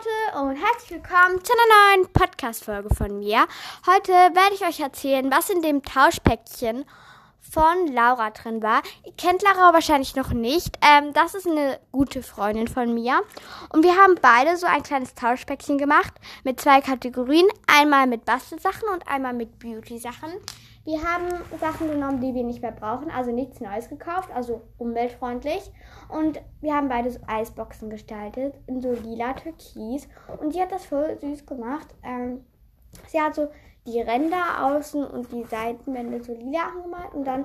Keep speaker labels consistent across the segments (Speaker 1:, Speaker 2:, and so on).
Speaker 1: Leute und herzlich willkommen zu einer neuen Podcast-Folge von mir. Heute werde ich euch erzählen, was in dem Tauschpäckchen von Laura drin war. Ihr kennt Laura wahrscheinlich noch nicht. Ähm, das ist eine gute Freundin von mir. Und wir haben beide so ein kleines Tauschpäckchen gemacht mit zwei Kategorien. Einmal mit Bastelsachen und einmal mit Beauty-Sachen. Wir haben Sachen genommen, die wir nicht mehr brauchen, also nichts Neues gekauft, also umweltfreundlich. Und wir haben beide so Eisboxen gestaltet in so lila Türkis. Und sie hat das voll süß gemacht. Ähm, sie hat so die Ränder außen und die Seitenwände so lila angemalt und dann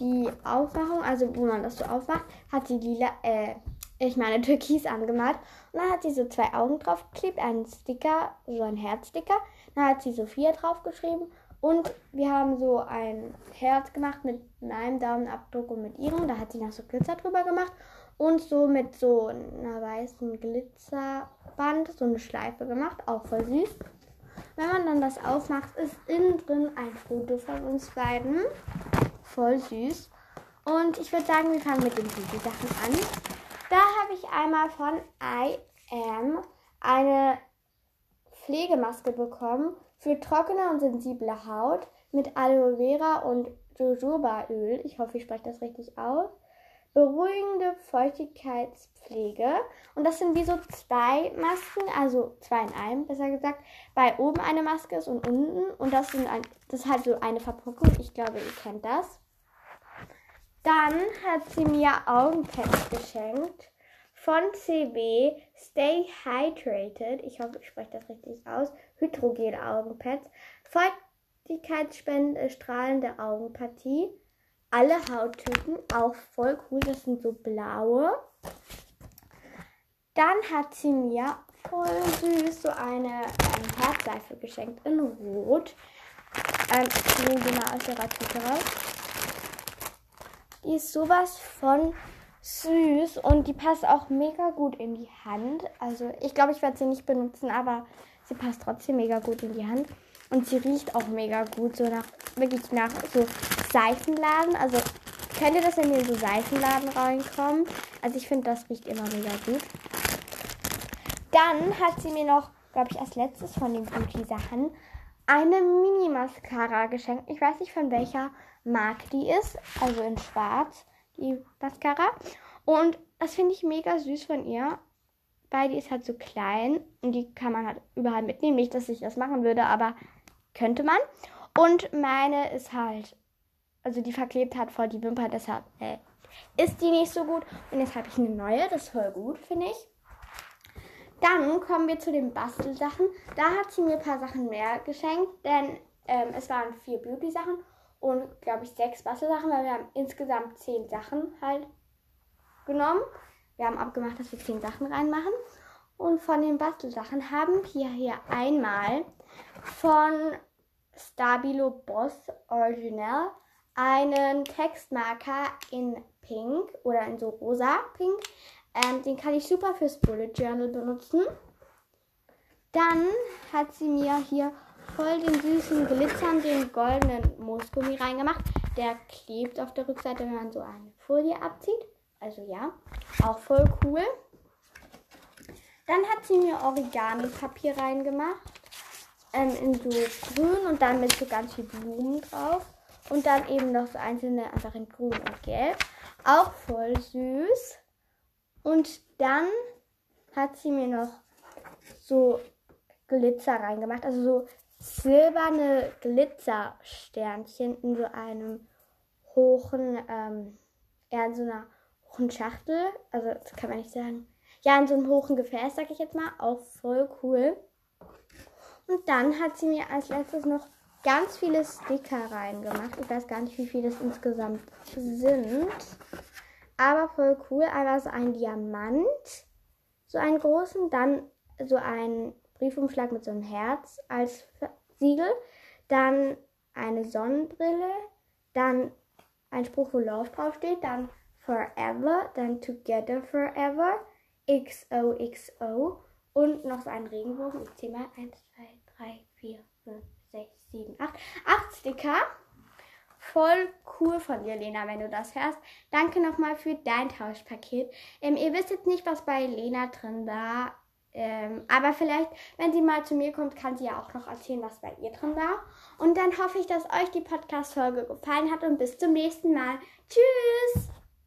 Speaker 1: die Aufmachung, also wo man das so aufmacht, hat sie lila, äh, ich meine Türkis angemalt. Und dann hat sie so zwei Augen draufgeklebt, einen Sticker, so ein Herzsticker. Dann hat sie Sophia draufgeschrieben und wir haben so ein Herz gemacht mit meinem Daumenabdruck und mit ihrem. Da hat sie noch so Glitzer drüber gemacht. Und so mit so einer weißen Glitzerband so eine Schleife gemacht. Auch voll süß. Wenn man dann das aufmacht, ist innen drin ein Foto von uns beiden. Voll süß. Und ich würde sagen, wir fangen mit den Beauty-Sachen an. Da habe ich einmal von I Am eine Pflegemaske bekommen für trockene und sensible Haut mit Aloe Vera und Jojobaöl. Ich hoffe, ich spreche das richtig aus. Beruhigende Feuchtigkeitspflege. Und das sind wie so zwei Masken, also zwei in einem, besser gesagt. Bei oben eine Maske ist und unten. Und das, sind ein, das ist halt so eine Verpackung. Ich glaube, ihr kennt das. Dann hat sie mir Augenpads geschenkt von CB Stay Hydrated. Ich hoffe, ich spreche das richtig aus. Hydrogel-Augenpads. Feuchtigkeitsspendende strahlende Augenpartie. Alle Hauttypen, auch voll cool. Das sind so blaue. Dann hat sie mir voll süß so eine ähm, Herzseife geschenkt in Rot. Ähm, ich nehme die mal aus ihrer Tüte raus. Die ist sowas von süß und die passt auch mega gut in die Hand. Also ich glaube, ich werde sie nicht benutzen, aber sie passt trotzdem mega gut in die Hand. Und sie riecht auch mega gut, so nach, wirklich nach so Seifenladen. Also könnt ihr das, in so Seifenladen reinkommt? Also ich finde, das riecht immer mega gut. Dann hat sie mir noch, glaube ich, als letztes von den Beauty-Sachen eine Mini-Mascara geschenkt. Ich weiß nicht, von welcher Marke die ist. Also in schwarz die Mascara. Und das finde ich mega süß von ihr. Weil die ist halt so klein und die kann man halt überall mitnehmen. Nicht, dass ich das machen würde, aber könnte man. Und meine ist halt, also die verklebt hat vor die Wimper, deshalb äh, ist die nicht so gut. Und jetzt habe ich eine neue, das ist voll gut, finde ich. Dann kommen wir zu den Bastelsachen. Da hat sie mir ein paar Sachen mehr geschenkt, denn ähm, es waren vier Beauty-Sachen und, glaube ich, sechs Bastelsachen, weil wir haben insgesamt zehn Sachen halt genommen. Wir haben abgemacht, dass wir zehn Sachen reinmachen. Und von den Bastelsachen haben wir hier einmal von Stabilo Boss Original einen Textmarker in Pink oder in so rosa Pink. Ähm, den kann ich super fürs Bullet Journal benutzen. Dann hat sie mir hier voll den süßen glitzernden goldenen Moosgummi reingemacht. Der klebt auf der Rückseite, wenn man so eine Folie abzieht. Also ja, auch voll cool. Dann hat sie mir Origami-Papier reingemacht. Ähm, in so grün und dann mit so ganz viel Blumen drauf. Und dann eben noch so einzelne einfach in grün und gelb. Auch voll süß. Und dann hat sie mir noch so Glitzer reingemacht. Also so silberne Glitzersternchen in so einem hohen, ähm, eher in so einer hohen Schachtel. Also, das kann man nicht sagen. Ja, in so einem hohen Gefäß, sag ich jetzt mal. Auch voll cool. Und dann hat sie mir als letztes noch ganz viele Sticker reingemacht. Ich weiß gar nicht, wie viele es insgesamt sind. Aber voll cool. Einmal so ein Diamant, so einen großen, dann so ein Briefumschlag mit so einem Herz als Siegel, dann eine Sonnenbrille, dann ein Spruch, wo Love draufsteht, dann Forever, dann Together Forever, XOXO und noch so ein Regenbogen. Ich zähle mal 1, 2, 3, 4, 5, 6, 7, 8. 8 Sticker. Voll cool von dir, Lena, wenn du das hörst. Danke nochmal für dein Tauschpaket. Ähm, ihr wisst jetzt nicht, was bei Lena drin war Ähm, aber vielleicht, wenn sie mal zu mir kommt, kann sie ja auch noch erzählen, was bei ihr drin war. Und dann hoffe ich, dass euch die Podcast-Folge gefallen hat und bis zum nächsten Mal. Tschüss!